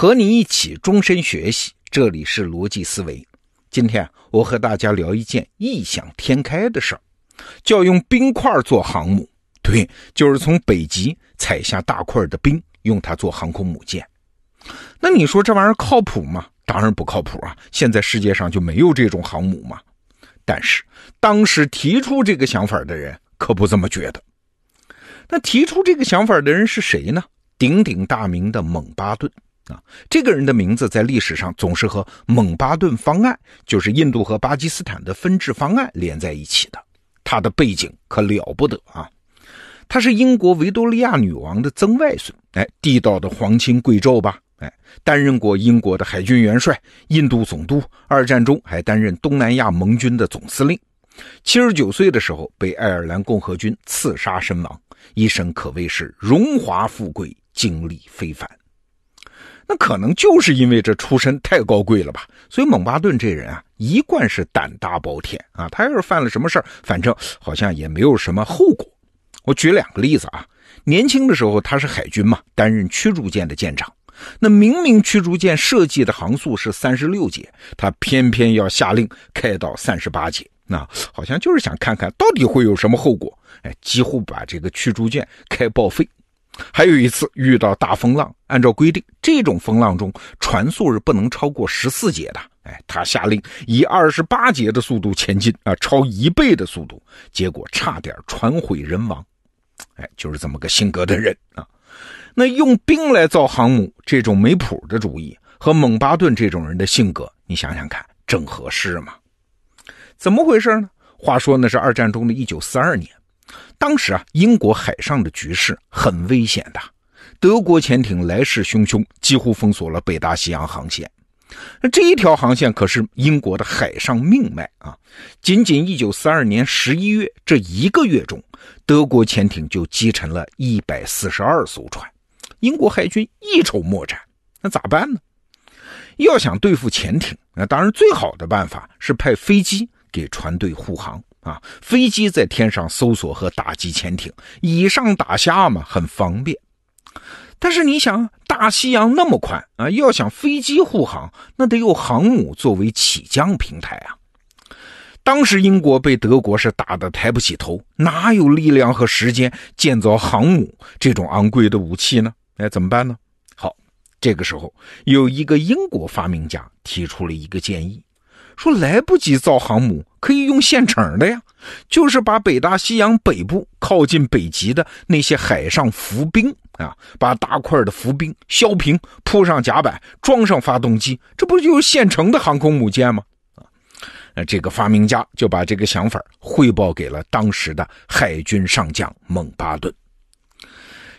和你一起终身学习，这里是逻辑思维。今天我和大家聊一件异想天开的事儿，叫用冰块做航母。对，就是从北极采下大块的冰，用它做航空母舰。那你说这玩意儿靠谱吗？当然不靠谱啊！现在世界上就没有这种航母嘛。但是当时提出这个想法的人可不这么觉得。那提出这个想法的人是谁呢？鼎鼎大名的蒙巴顿啊！这个人的名字在历史上总是和蒙巴顿方案，就是印度和巴基斯坦的分治方案连在一起的。他的背景可了不得啊！他是英国维多利亚女王的曾外孙，哎，地道的皇亲贵胄吧？哎，担任过英国的海军元帅、印度总督，二战中还担任东南亚盟军的总司令。七十九岁的时候被爱尔兰共和军刺杀身亡，一生可谓是荣华富贵，经历非凡。那可能就是因为这出身太高贵了吧，所以蒙巴顿这人啊，一贯是胆大包天啊。他要是犯了什么事儿，反正好像也没有什么后果。我举两个例子啊，年轻的时候他是海军嘛，担任驱逐舰的舰长。那明明驱逐舰设计的航速是三十六节，他偏偏要下令开到三十八节，那好像就是想看看到底会有什么后果。哎，几乎把这个驱逐舰开报废。还有一次遇到大风浪，按照规定，这种风浪中船速是不能超过十四节的。哎，他下令以二十八节的速度前进啊，超一倍的速度，结果差点船毁人亡。哎，就是这么个性格的人啊。那用冰来造航母这种没谱的主意，和蒙巴顿这种人的性格，你想想看，正合适吗？怎么回事呢？话说那是二战中的一九四二年，当时啊，英国海上的局势很危险的，德国潜艇来势汹汹，几乎封锁了北大西洋航线。那这一条航线可是英国的海上命脉啊！仅仅一九四二年十一月这一个月中，德国潜艇就击沉了一百四十二艘船。英国海军一筹莫展，那咋办呢？要想对付潜艇，那当然最好的办法是派飞机给船队护航啊！飞机在天上搜索和打击潜艇，以上打下嘛，很方便。但是你想，大西洋那么宽啊，要想飞机护航，那得有航母作为起降平台啊。当时英国被德国是打得抬不起头，哪有力量和时间建造航母这种昂贵的武器呢？哎，怎么办呢？好，这个时候有一个英国发明家提出了一个建议，说来不及造航母，可以用现成的呀，就是把北大西洋北部靠近北极的那些海上浮冰啊，把大块的浮冰削平，铺上甲板，装上发动机，这不就是现成的航空母舰吗？啊，这个发明家就把这个想法汇报给了当时的海军上将蒙巴顿。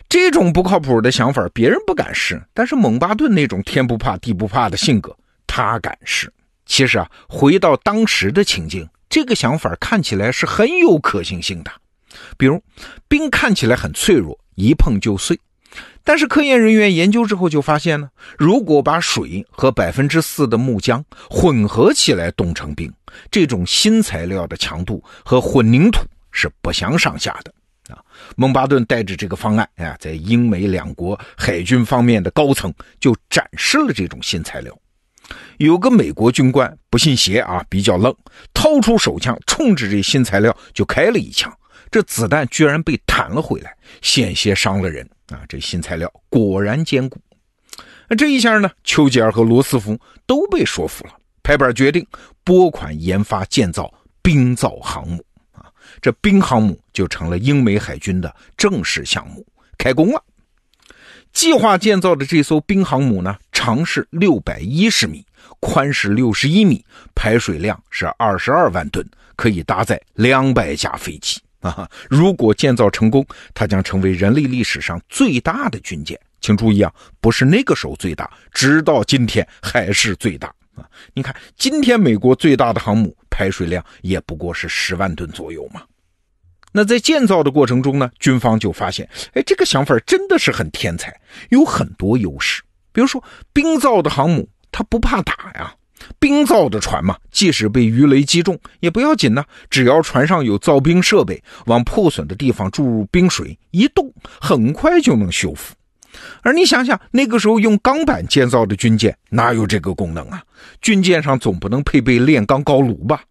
这种不靠谱的想法，别人不敢试，但是蒙巴顿那种天不怕地不怕的性格，他敢试。其实啊，回到当时的情境，这个想法看起来是很有可行性的。比如，冰看起来很脆弱，一碰就碎。但是科研人员研究之后就发现呢，如果把水和百分之四的木浆混合起来冻成冰，这种新材料的强度和混凝土是不相上下的。啊蒙巴顿带着这个方案，哎，在英美两国海军方面的高层就展示了这种新材料。有个美国军官不信邪啊，比较愣，掏出手枪冲着这新材料就开了一枪，这子弹居然被弹了回来，险些伤了人啊！这新材料果然坚固。那这一下呢，丘吉尔和罗斯福都被说服了，拍板决定拨款研发建造冰造航母啊。这冰航母就成了英美海军的正式项目，开工了。计划建造的这艘冰航母呢，长是六百一十米，宽是六十一米，排水量是二十二万吨，可以搭载两百架飞机啊！如果建造成功，它将成为人类历史上最大的军舰。请注意啊，不是那个时候最大，直到今天还是最大啊！你看，今天美国最大的航母排水量也不过是十万吨左右嘛。那在建造的过程中呢，军方就发现，哎，这个想法真的是很天才，有很多优势。比如说，冰造的航母他不怕打呀，冰造的船嘛，即使被鱼雷击中也不要紧呢，只要船上有造冰设备，往破损的地方注入冰水，一冻很快就能修复。而你想想，那个时候用钢板建造的军舰哪有这个功能啊？军舰上总不能配备炼钢高炉吧？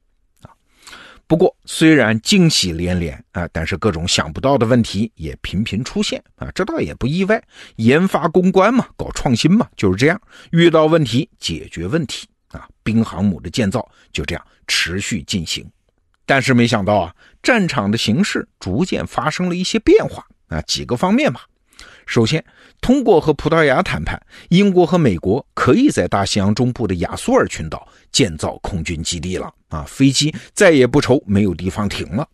不过虽然惊喜连连啊，但是各种想不到的问题也频频出现啊，这倒也不意外。研发攻关嘛，搞创新嘛，就是这样，遇到问题解决问题啊。兵航母的建造就这样持续进行，但是没想到啊，战场的形势逐渐发生了一些变化啊，几个方面吧。首先，通过和葡萄牙谈判，英国和美国可以在大西洋中部的亚速尔群岛建造空军基地了啊，飞机再也不愁没有地方停了。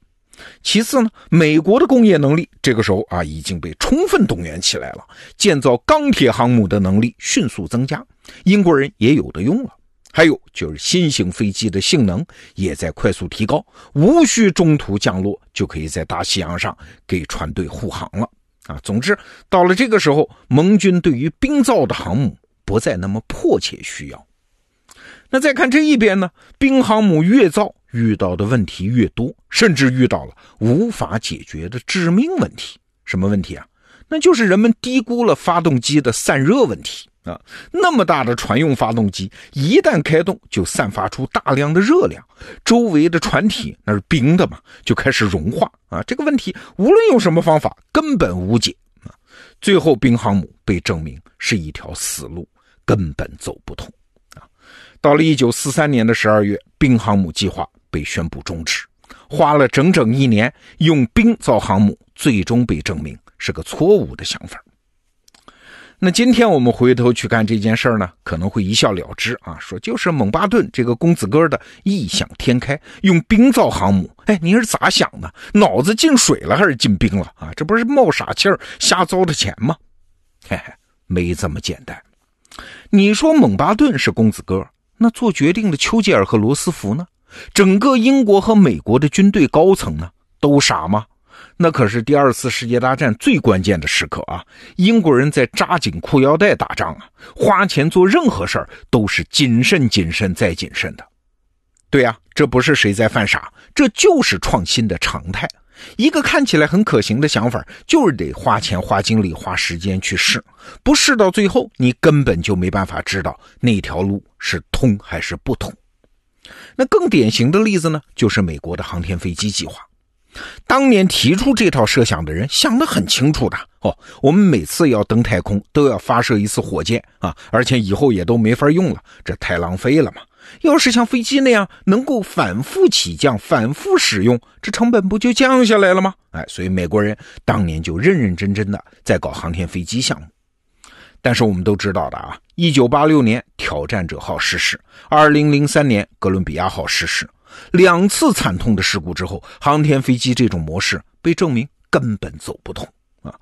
其次呢，美国的工业能力这个时候啊已经被充分动员起来了，建造钢铁航母的能力迅速增加，英国人也有的用了。还有就是新型飞机的性能也在快速提高，无需中途降落就可以在大西洋上给船队护航了。啊，总之，到了这个时候，盟军对于冰造的航母不再那么迫切需要。那再看这一边呢，冰航母越造，遇到的问题越多，甚至遇到了无法解决的致命问题。什么问题啊？那就是人们低估了发动机的散热问题。啊，那么大的船用发动机，一旦开动就散发出大量的热量，周围的船体那是冰的嘛，就开始融化啊。这个问题无论用什么方法，根本无解啊。最后，冰航母被证明是一条死路，根本走不通啊。到了一九四三年的十二月，冰航母计划被宣布终止，花了整整一年，用冰造航母，最终被证明是个错误的想法。那今天我们回头去看这件事儿呢，可能会一笑了之啊，说就是蒙巴顿这个公子哥的异想天开，用冰造航母。哎，你是咋想的？脑子进水了还是进冰了啊？这不是冒傻气儿瞎糟的钱吗？嘿嘿，没这么简单。你说蒙巴顿是公子哥，那做决定的丘吉尔和罗斯福呢？整个英国和美国的军队高层呢，都傻吗？那可是第二次世界大战最关键的时刻啊！英国人在扎紧裤腰带打仗啊，花钱做任何事儿都是谨慎、谨慎再谨慎的。对呀，这不是谁在犯傻，这就是创新的常态。一个看起来很可行的想法，就是得花钱、花精力、花时间去试，不试到最后，你根本就没办法知道那条路是通还是不通。那更典型的例子呢，就是美国的航天飞机计划。当年提出这套设想的人想得很清楚的哦，我们每次要登太空都要发射一次火箭啊，而且以后也都没法用了，这太浪费了嘛。要是像飞机那样能够反复起降、反复使用，这成本不就降下来了吗？哎，所以美国人当年就认认真真的在搞航天飞机项目。但是我们都知道的啊，一九八六年挑战者号失事，二零零三年哥伦比亚号失事。两次惨痛的事故之后，航天飞机这种模式被证明根本走不通啊！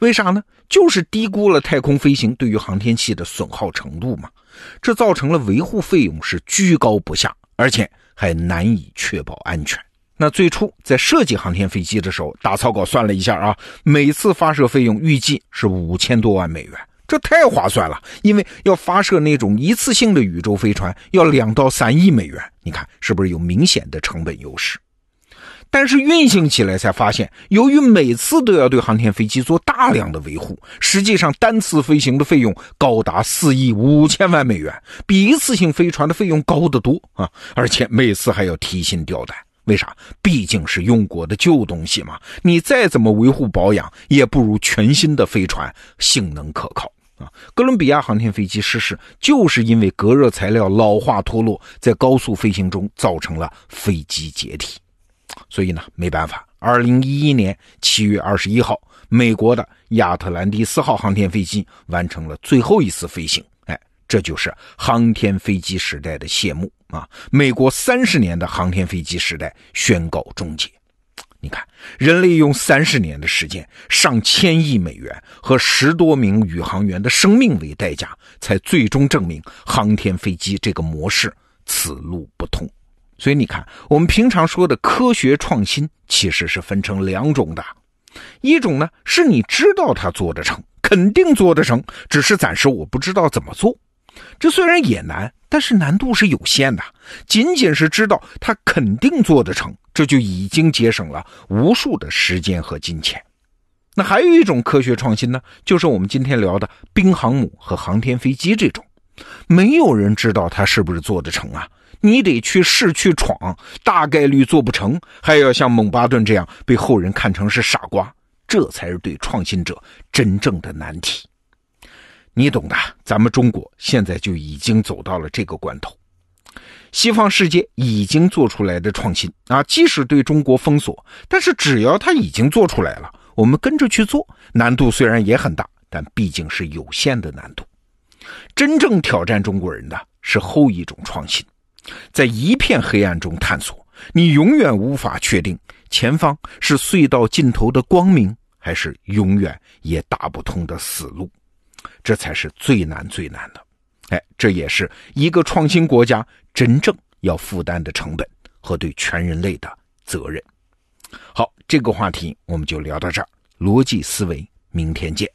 为啥呢？就是低估了太空飞行对于航天器的损耗程度嘛。这造成了维护费用是居高不下，而且还难以确保安全。那最初在设计航天飞机的时候，打草稿算了一下啊，每次发射费用预计是五千多万美元。这太划算了，因为要发射那种一次性的宇宙飞船要两到三亿美元，你看是不是有明显的成本优势？但是运行起来才发现，由于每次都要对航天飞机做大量的维护，实际上单次飞行的费用高达四亿五千万美元，比一次性飞船的费用高得多啊！而且每次还要提心吊胆。为啥？毕竟是用过的旧东西嘛，你再怎么维护保养，也不如全新的飞船性能可靠。哥伦比亚航天飞机失事，就是因为隔热材料老化脱落，在高速飞行中造成了飞机解体。所以呢，没办法，二零一一年七月二十一号，美国的亚特兰蒂斯号航天飞机完成了最后一次飞行。哎，这就是航天飞机时代的谢幕。啊！美国三十年的航天飞机时代宣告终结。你看，人类用三十年的时间、上千亿美元和十多名宇航员的生命为代价，才最终证明航天飞机这个模式此路不通。所以你看，我们平常说的科学创新，其实是分成两种的：一种呢，是你知道它做得成，肯定做得成，只是暂时我不知道怎么做。这虽然也难。但是难度是有限的，仅仅是知道他肯定做得成，这就已经节省了无数的时间和金钱。那还有一种科学创新呢，就是我们今天聊的冰航母和航天飞机这种，没有人知道它是不是做得成啊？你得去试去闯，大概率做不成，还要像蒙巴顿这样被后人看成是傻瓜，这才是对创新者真正的难题。你懂的，咱们中国现在就已经走到了这个关头。西方世界已经做出来的创新啊，即使对中国封锁，但是只要他已经做出来了。我们跟着去做，难度虽然也很大，但毕竟是有限的难度。真正挑战中国人的是后一种创新，在一片黑暗中探索，你永远无法确定前方是隧道尽头的光明，还是永远也打不通的死路。这才是最难最难的。哎，这也是一个创新国家真正要负担的成本和对全人类的责任。好，这个话题我们就聊到这儿。逻辑思维，明天见。